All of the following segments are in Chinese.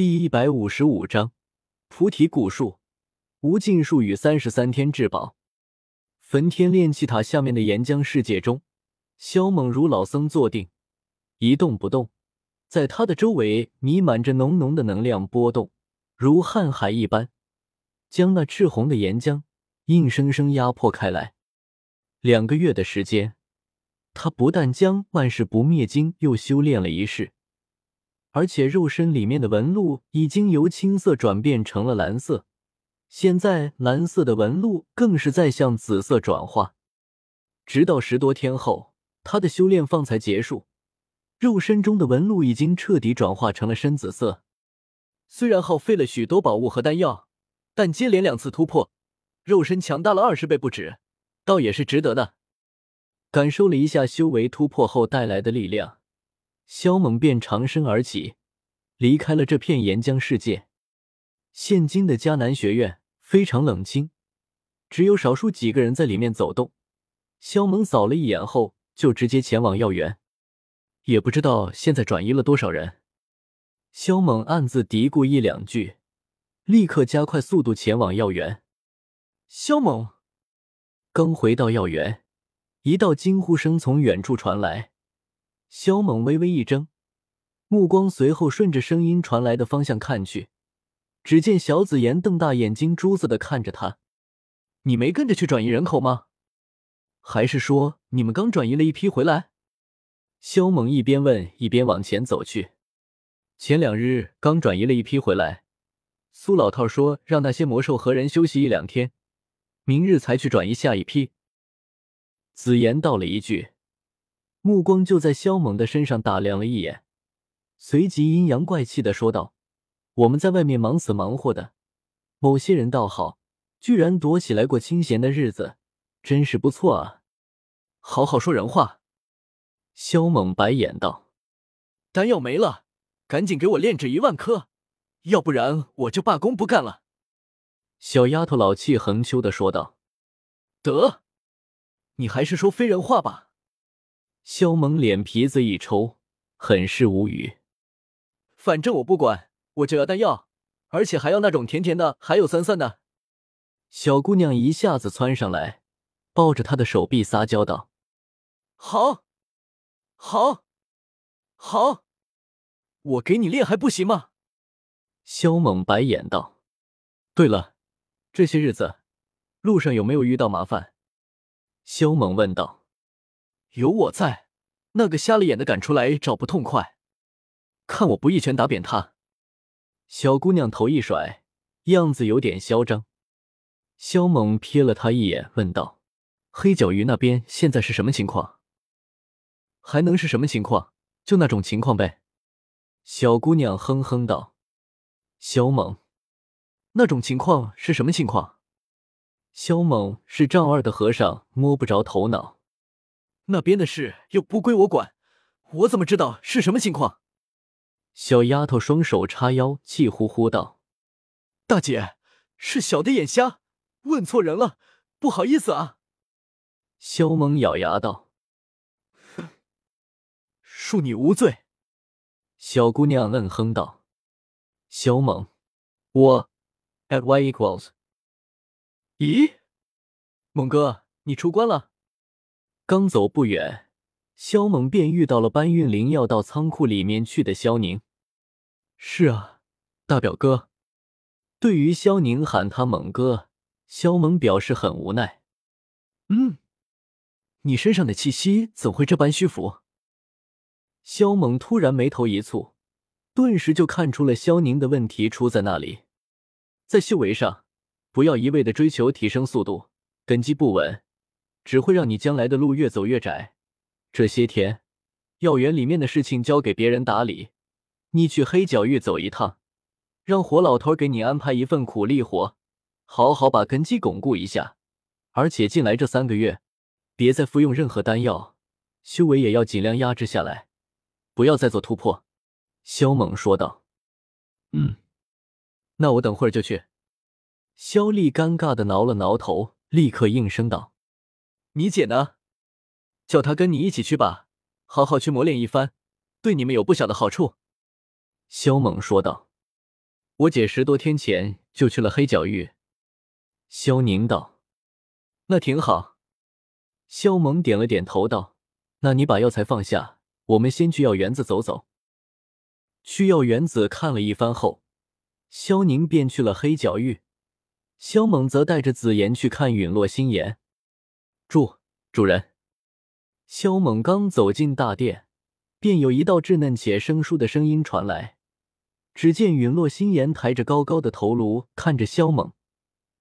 第一百五十五章菩提古树，无尽术与三十三天至宝。焚天炼气塔下面的岩浆世界中，萧猛如老僧坐定，一动不动。在他的周围弥漫着浓浓的能量波动，如瀚海一般，将那赤红的岩浆硬生生压迫开来。两个月的时间，他不但将万世不灭经又修炼了一世。而且肉身里面的纹路已经由青色转变成了蓝色，现在蓝色的纹路更是在向紫色转化。直到十多天后，他的修炼方才结束，肉身中的纹路已经彻底转化成了深紫色。虽然耗费了许多宝物和丹药，但接连两次突破，肉身强大了二十倍不止，倒也是值得的。感受了一下修为突破后带来的力量。萧猛便长身而起，离开了这片岩浆世界。现今的迦南学院非常冷清，只有少数几个人在里面走动。萧猛扫了一眼后，就直接前往药园。也不知道现在转移了多少人。萧猛暗自嘀咕一两句，立刻加快速度前往药园。萧猛刚回到药园，一道惊呼声从远处传来。萧猛微微一怔，目光随后顺着声音传来的方向看去，只见小紫妍瞪大眼睛，珠子的看着他：“你没跟着去转移人口吗？还是说你们刚转移了一批回来？”萧猛一边问一边往前走去：“前两日刚转移了一批回来，苏老套说让那些魔兽和人休息一两天，明日才去转移下一批。”紫妍道了一句。目光就在萧猛的身上打量了一眼，随即阴阳怪气的说道：“我们在外面忙死忙活的，某些人倒好，居然躲起来过清闲的日子，真是不错啊！好好说人话。”萧猛白眼道：“丹药没了，赶紧给我炼制一万颗，要不然我就罢工不干了。”小丫头老气横秋的说道：“得，你还是说非人话吧。”萧猛脸皮子一抽，很是无语。反正我不管，我就要丹药，而且还要那种甜甜的，还有酸酸的。小姑娘一下子窜上来，抱着他的手臂撒娇道：“好，好，好，我给你练还不行吗？”萧猛白眼道：“对了，这些日子路上有没有遇到麻烦？”萧猛问道。有我在，那个瞎了眼的敢出来找不痛快，看我不一拳打扁他！小姑娘头一甩，样子有点嚣张。萧猛瞥了她一眼，问道：“黑角鱼那边现在是什么情况？还能是什么情况？就那种情况呗。”小姑娘哼哼道：“萧猛，那种情况是什么情况？”萧猛是丈二的和尚，摸不着头脑。那边的事又不归我管，我怎么知道是什么情况？小丫头双手叉腰，气呼呼道：“大姐，是小的眼瞎，问错人了，不好意思啊。”萧猛咬牙道：“，恕你无罪。”小姑娘愣哼道：“萧猛，我 at y equals。咦，猛哥，你出关了？”刚走不远，肖猛便遇到了搬运灵药到仓库里面去的肖宁。是啊，大表哥。对于肖宁喊他猛哥，肖猛表示很无奈。嗯，你身上的气息怎会这般虚浮？肖猛突然眉头一蹙，顿时就看出了肖宁的问题出在那里。在修为上，不要一味的追求提升速度，根基不稳。只会让你将来的路越走越窄。这些天，药园里面的事情交给别人打理，你去黑角域走一趟，让火老头给你安排一份苦力活，好好把根基巩固一下。而且进来这三个月，别再服用任何丹药，修为也要尽量压制下来，不要再做突破。”萧猛说道。“嗯，那我等会儿就去。”萧丽尴尬的挠了挠头，立刻应声道。你姐呢？叫她跟你一起去吧，好好去磨练一番，对你们有不小的好处。”萧猛说道。我姐十多天前就去了黑角域。萧宁道：“那挺好。”萧猛点了点头道：“那你把药材放下，我们先去药园子走走。”去药园子看了一番后，萧宁便去了黑角域，萧猛则带着紫妍去看陨落心炎。住主人，萧猛刚走进大殿，便有一道稚嫩且生疏的声音传来。只见陨落心炎抬着高高的头颅看着萧猛。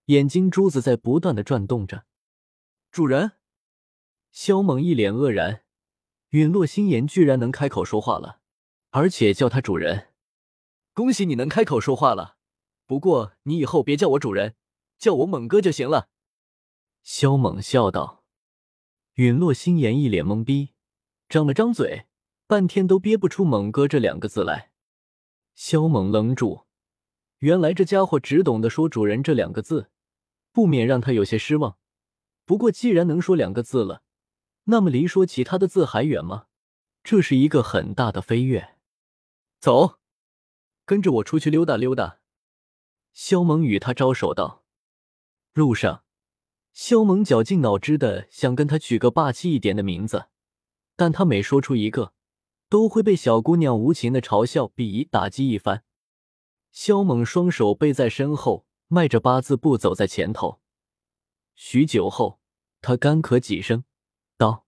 眼睛珠子在不断的转动着，主人，萧猛一脸愕然，陨落心炎居然能开口说话了，而且叫他主人，恭喜你能开口说话了，不过你以后别叫我主人，叫我猛哥就行了。萧猛笑道，陨落心炎一脸懵逼，张了张嘴，半天都憋不出猛哥这两个字来。萧猛愣住，原来这家伙只懂得说主人这两个字。不免让他有些失望。不过，既然能说两个字了，那么离说其他的字还远吗？这是一个很大的飞跃。走，跟着我出去溜达溜达。萧猛与他招手道：“路上，萧猛绞尽脑汁的想跟他取个霸气一点的名字，但他每说出一个，都会被小姑娘无情的嘲笑、鄙夷、打击一番。萧猛双手背在身后。”迈着八字步走在前头，许久后，他干咳几声，道：“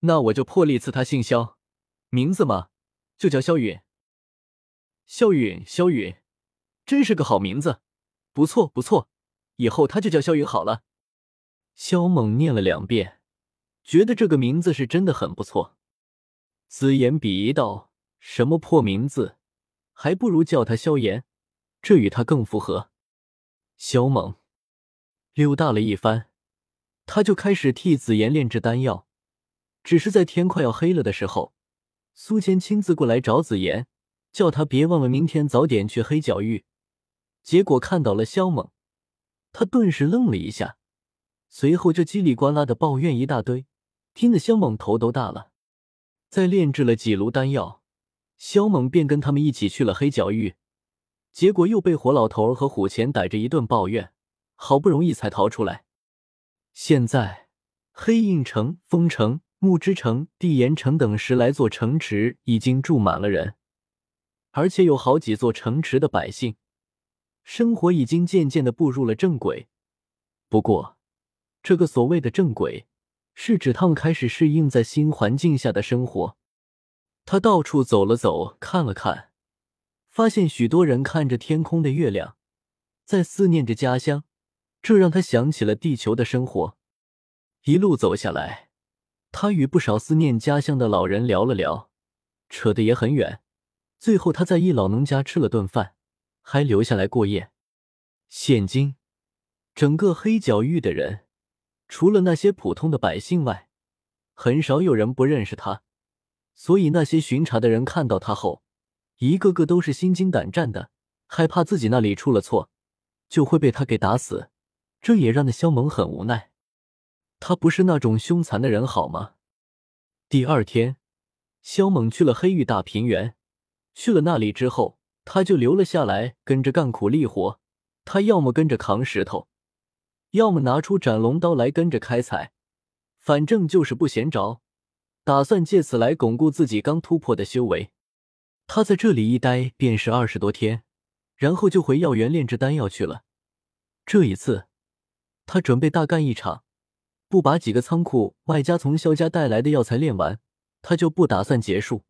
那我就破例赐他姓萧，名字嘛，就叫萧允。萧允，萧允，真是个好名字，不错不错，以后他就叫萧允好了。”萧猛念了两遍，觉得这个名字是真的很不错。紫言鄙夷道：“什么破名字，还不如叫他萧炎，这与他更符合。”萧猛溜达了一番，他就开始替紫妍炼制丹药。只是在天快要黑了的时候，苏谦亲自过来找紫妍，叫他别忘了明天早点去黑角域。结果看到了萧猛，他顿时愣了一下，随后就叽里呱啦的抱怨一大堆，听得萧猛头都大了。在炼制了几炉丹药，萧猛便跟他们一起去了黑角域。结果又被火老头和虎钳逮着一顿抱怨，好不容易才逃出来。现在黑印城、风城、木之城、地岩城等十来座城池已经住满了人，而且有好几座城池的百姓生活已经渐渐的步入了正轨。不过，这个所谓的正轨，是指他们开始适应在新环境下的生活。他到处走了走，看了看。发现许多人看着天空的月亮，在思念着家乡，这让他想起了地球的生活。一路走下来，他与不少思念家乡的老人聊了聊，扯得也很远。最后，他在一老农家吃了顿饭，还留下来过夜。现今，整个黑角域的人，除了那些普通的百姓外，很少有人不认识他。所以，那些巡查的人看到他后，一个个都是心惊胆战的，害怕自己那里出了错，就会被他给打死。这也让那萧猛很无奈。他不是那种凶残的人，好吗？第二天，萧猛去了黑玉大平原。去了那里之后，他就留了下来，跟着干苦力活。他要么跟着扛石头，要么拿出斩龙刀来跟着开采，反正就是不闲着，打算借此来巩固自己刚突破的修为。他在这里一待便是二十多天，然后就回药园炼制丹药去了。这一次，他准备大干一场，不把几个仓库外加从萧家带来的药材炼完，他就不打算结束。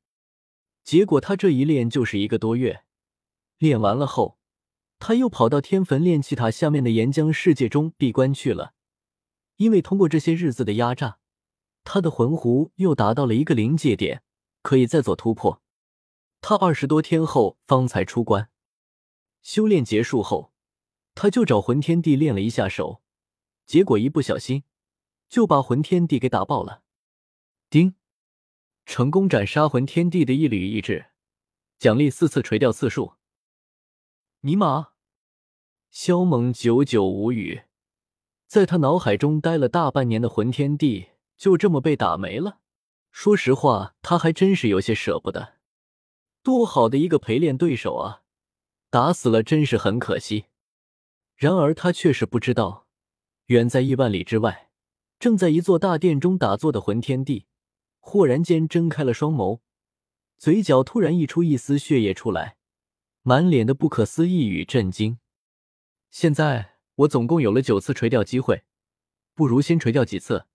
结果他这一练就是一个多月，练完了后，他又跑到天坟炼气塔下面的岩浆世界中闭关去了。因为通过这些日子的压榨，他的魂壶又达到了一个临界点，可以再做突破。他二十多天后方才出关，修炼结束后，他就找魂天帝练了一下手，结果一不小心就把魂天帝给打爆了。丁，成功斩杀魂天帝的一缕意志，奖励四次垂钓次数。尼玛！萧猛久久无语，在他脑海中待了大半年的魂天帝就这么被打没了。说实话，他还真是有些舍不得。多好的一个陪练对手啊！打死了真是很可惜。然而他却是不知道，远在亿万里之外，正在一座大殿中打坐的魂天帝，忽然间睁开了双眸，嘴角突然溢出一丝血液出来，满脸的不可思议与震惊。现在我总共有了九次垂钓机会，不如先垂钓几次，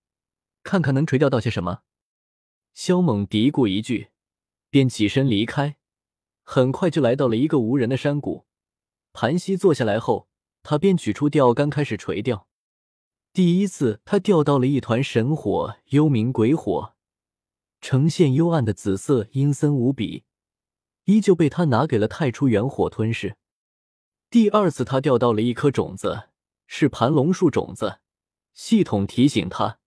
看看能垂钓到些什么。萧猛嘀咕一句，便起身离开。很快就来到了一个无人的山谷，盘膝坐下来后，他便取出钓竿开始垂钓。第一次，他钓到了一团神火，幽冥鬼火，呈现幽暗的紫色，阴森无比，依旧被他拿给了太初元火吞噬。第二次，他钓到了一颗种子，是盘龙树种子。系统提醒他，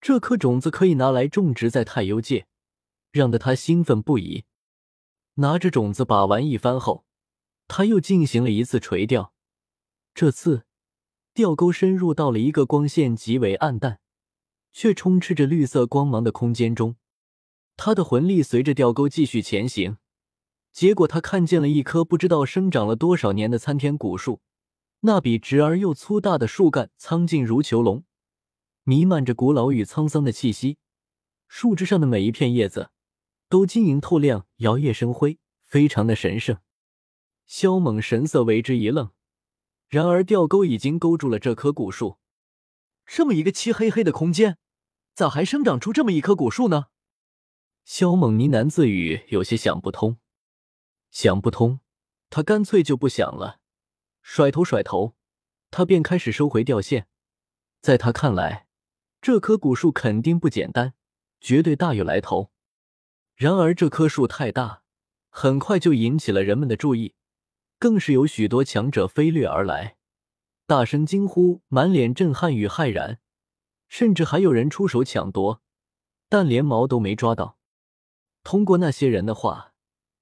这颗种子可以拿来种植在太幽界，让得他兴奋不已。拿着种子把玩一番后，他又进行了一次垂钓。这次钓钩深入到了一个光线极为暗淡，却充斥着绿色光芒的空间中。他的魂力随着钓钩继续前行，结果他看见了一棵不知道生长了多少年的参天古树。那笔直而又粗大的树干苍劲如囚笼，弥漫着古老与沧桑的气息。树枝上的每一片叶子。都晶莹透亮，摇曳生辉，非常的神圣。萧猛神色为之一愣，然而钓钩已经勾住了这棵古树。这么一个漆黑黑的空间，咋还生长出这么一棵古树呢？萧猛呢喃自语，有些想不通。想不通，他干脆就不想了。甩头甩头，他便开始收回钓线。在他看来，这棵古树肯定不简单，绝对大有来头。然而这棵树太大，很快就引起了人们的注意，更是有许多强者飞掠而来，大声惊呼，满脸震撼与骇然，甚至还有人出手抢夺，但连毛都没抓到。通过那些人的话，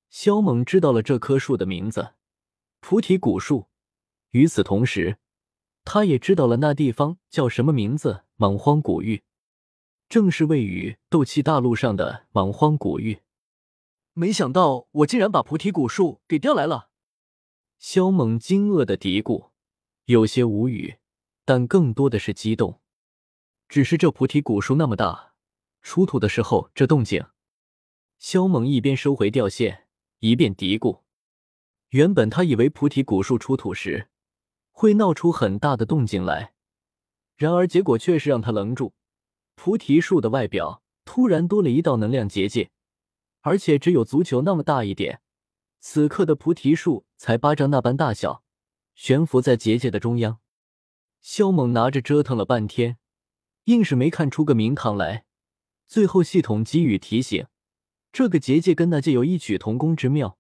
萧猛知道了这棵树的名字——菩提古树。与此同时，他也知道了那地方叫什么名字——莽荒古域。正是位于斗气大陆上的莽荒古域，没想到我竟然把菩提古树给调来了。萧猛惊愕的嘀咕，有些无语，但更多的是激动。只是这菩提古树那么大，出土的时候这动静。萧猛一边收回钓线，一遍嘀咕。原本他以为菩提古树出土时会闹出很大的动静来，然而结果却是让他愣住。菩提树的外表突然多了一道能量结界，而且只有足球那么大一点。此刻的菩提树才巴掌那般大小，悬浮在结界的中央。肖猛拿着折腾了半天，硬是没看出个名堂来。最后系统给予提醒，这个结界跟那界有异曲同工之妙，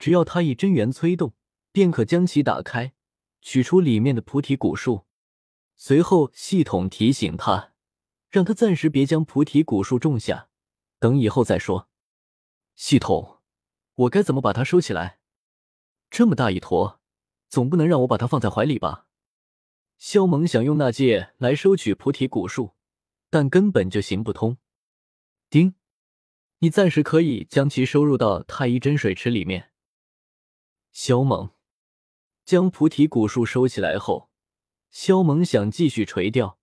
只要他以真元催动，便可将其打开，取出里面的菩提古树。随后系统提醒他。让他暂时别将菩提古树种下，等以后再说。系统，我该怎么把它收起来？这么大一坨，总不能让我把它放在怀里吧？萧猛想用那戒来收取菩提古树，但根本就行不通。丁，你暂时可以将其收入到太医真水池里面。萧猛将菩提古树收起来后，萧猛想继续垂钓。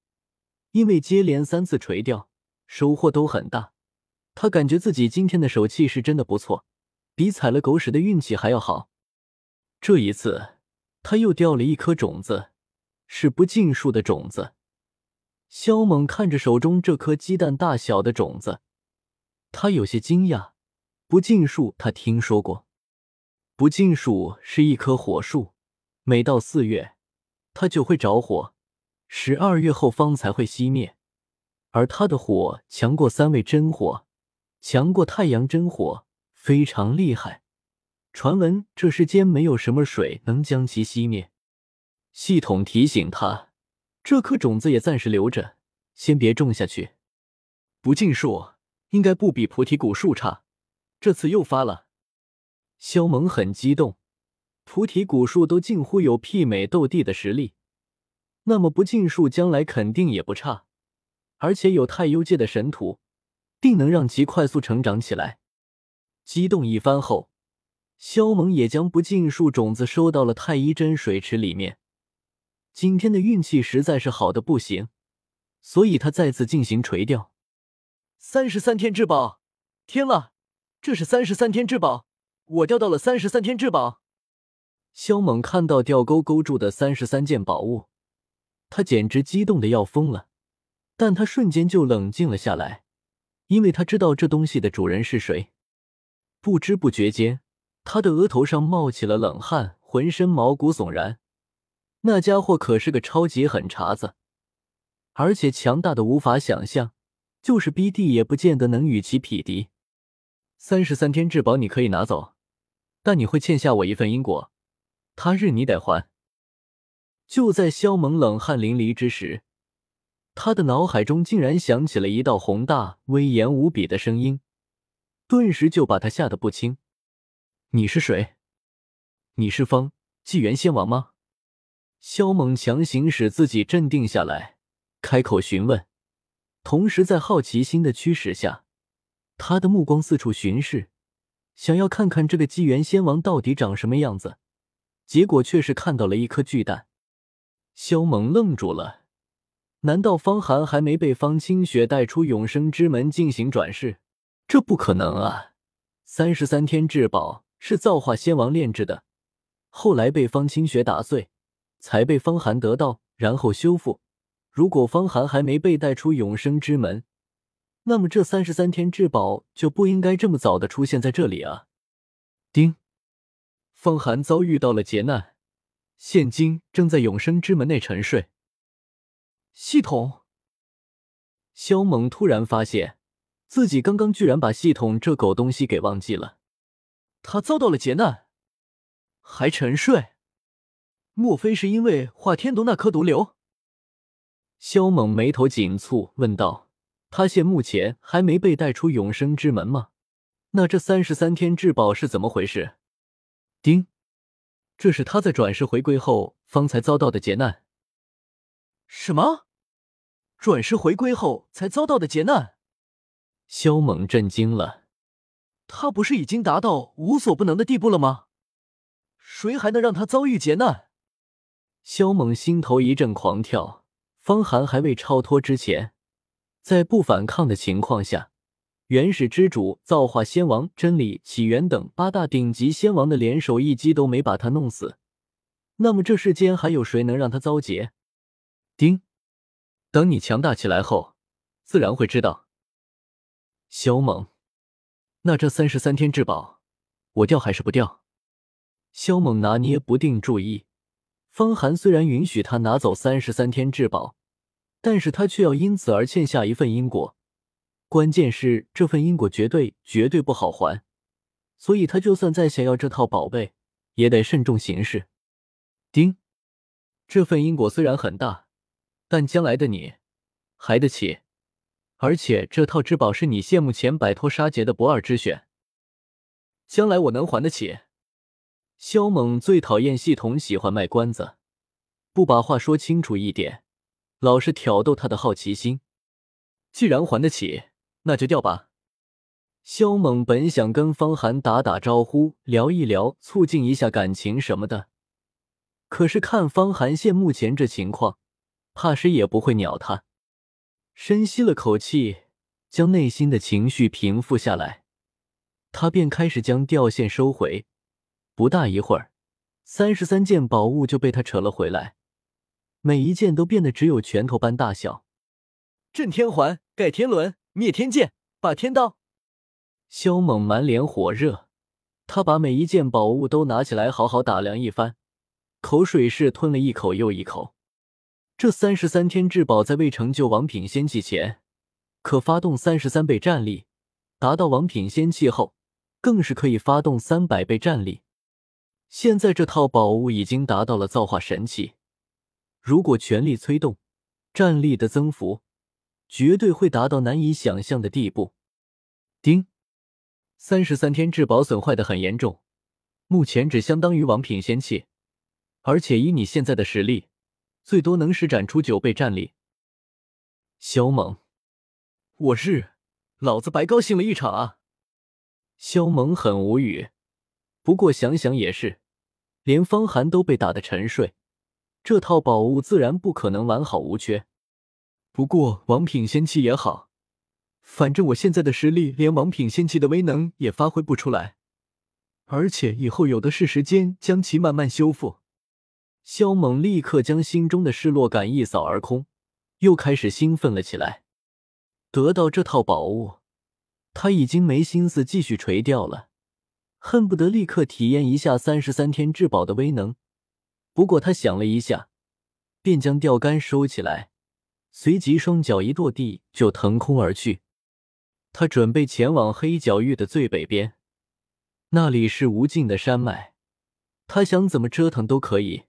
因为接连三次垂钓，收获都很大，他感觉自己今天的手气是真的不错，比踩了狗屎的运气还要好。这一次，他又掉了一颗种子，是不尽数的种子。萧猛看着手中这颗鸡蛋大小的种子，他有些惊讶。不尽数，他听说过，不尽数是一棵火树，每到四月，它就会着火。十二月后方才会熄灭，而它的火强过三味真火，强过太阳真火，非常厉害。传闻这世间没有什么水能将其熄灭。系统提醒他，这颗种子也暂时留着，先别种下去。不尽数应该不比菩提古树差，这次又发了。萧猛很激动，菩提古树都近乎有媲美斗帝的实力。那么不尽数将来肯定也不差，而且有太幽界的神土，定能让其快速成长起来。激动一番后，萧猛也将不尽数种子收到了太医真水池里面。今天的运气实在是好的不行，所以他再次进行垂钓。三十三天至宝，天了，这是三十三天至宝，我钓到了三十三天至宝。肖猛看到钓钩勾住的三十三件宝物，他简直激动的要疯了，但他瞬间就冷静了下来，因为他知道这东西的主人是谁。不知不觉间，他的额头上冒起了冷汗，浑身毛骨悚然。那家伙可是个超级狠茬子，而且强大的无法想象，就是 BD 也不见得能与其匹敌。三十三天至宝你可以拿走，但你会欠下我一份因果，他日你得还。就在萧猛冷汗淋漓之时，他的脑海中竟然响起了一道宏大威严无比的声音。顿时就把他吓得不轻。你是谁？你是方纪元仙王吗？萧猛强行使自己镇定下来，开口询问，同时在好奇心的驱使下，他的目光四处巡视，想要看看这个纪元仙王到底长什么样子。结果却是看到了一颗巨蛋。萧猛愣住了，难道方寒还没被方清雪带出永生之门进行转世？这不可能啊！三十三天至宝是造化仙王炼制的，后来被方清雪打碎，才被方寒得到，然后修复。如果方寒还没被带出永生之门，那么这三十三天至宝就不应该这么早的出现在这里啊！丁，方寒遭遇到了劫难，现今正在永生之门内沉睡。系统，萧猛突然发现。自己刚刚居然把系统这狗东西给忘记了，他遭到了劫难，还沉睡，莫非是因为化天毒那颗毒瘤？萧猛眉头紧蹙，问道：“他现目前还没被带出永生之门吗？那这三十三天至宝是怎么回事？”丁，这是他在转世回归后方才遭到的劫难。什么？转世回归后才遭到的劫难？萧猛震惊了，他不是已经达到无所不能的地步了吗？谁还能让他遭遇劫难？萧猛心头一阵狂跳。方寒还未超脱之前，在不反抗的情况下，原始之主、造化仙王、真理起源等八大顶级仙王的联手一击都没把他弄死，那么这世间还有谁能让他遭劫？丁，等你强大起来后，自然会知道。萧猛，那这三十三天至宝，我掉还是不掉？萧猛拿捏不定主意。方寒虽然允许他拿走三十三天至宝，但是他却要因此而欠下一份因果。关键是这份因果绝对绝对不好还，所以他就算再想要这套宝贝，也得慎重行事。丁，这份因果虽然很大，但将来的你还得起。而且这套至宝是你现目前摆脱杀劫的不二之选，将来我能还得起。萧猛最讨厌系统喜欢卖关子，不把话说清楚一点，老是挑逗他的好奇心。既然还得起，那就掉吧。萧猛本想跟方寒打打招呼，聊一聊，促进一下感情什么的，可是看方寒现目前这情况，怕是也不会鸟他。深吸了口气，将内心的情绪平复下来，他便开始将吊线收回。不大一会儿，三十三件宝物就被他扯了回来，每一件都变得只有拳头般大小。震天环、盖天轮、灭天剑、霸天刀。萧猛满脸火热，他把每一件宝物都拿起来，好好打量一番，口水是吞了一口又一口。这三十三天至宝在未成就王品仙器前，可发动三十三倍战力；达到王品仙器后，更是可以发动三百倍战力。现在这套宝物已经达到了造化神器，如果全力催动，战力的增幅绝对会达到难以想象的地步。丁，三十三天至宝损坏的很严重，目前只相当于王品仙器，而且以你现在的实力。最多能施展出九倍战力。萧猛，我日，老子白高兴了一场啊！萧猛很无语，不过想想也是，连方寒都被打得沉睡，这套宝物自然不可能完好无缺。不过王品仙气也好，反正我现在的实力连王品仙气的威能也发挥不出来，而且以后有的是时间将其慢慢修复。萧猛立刻将心中的失落感一扫而空，又开始兴奋了起来。得到这套宝物，他已经没心思继续垂钓了，恨不得立刻体验一下三十三天至宝的威能。不过他想了一下，便将钓竿收起来，随即双脚一跺地就腾空而去。他准备前往黑角域的最北边，那里是无尽的山脉，他想怎么折腾都可以。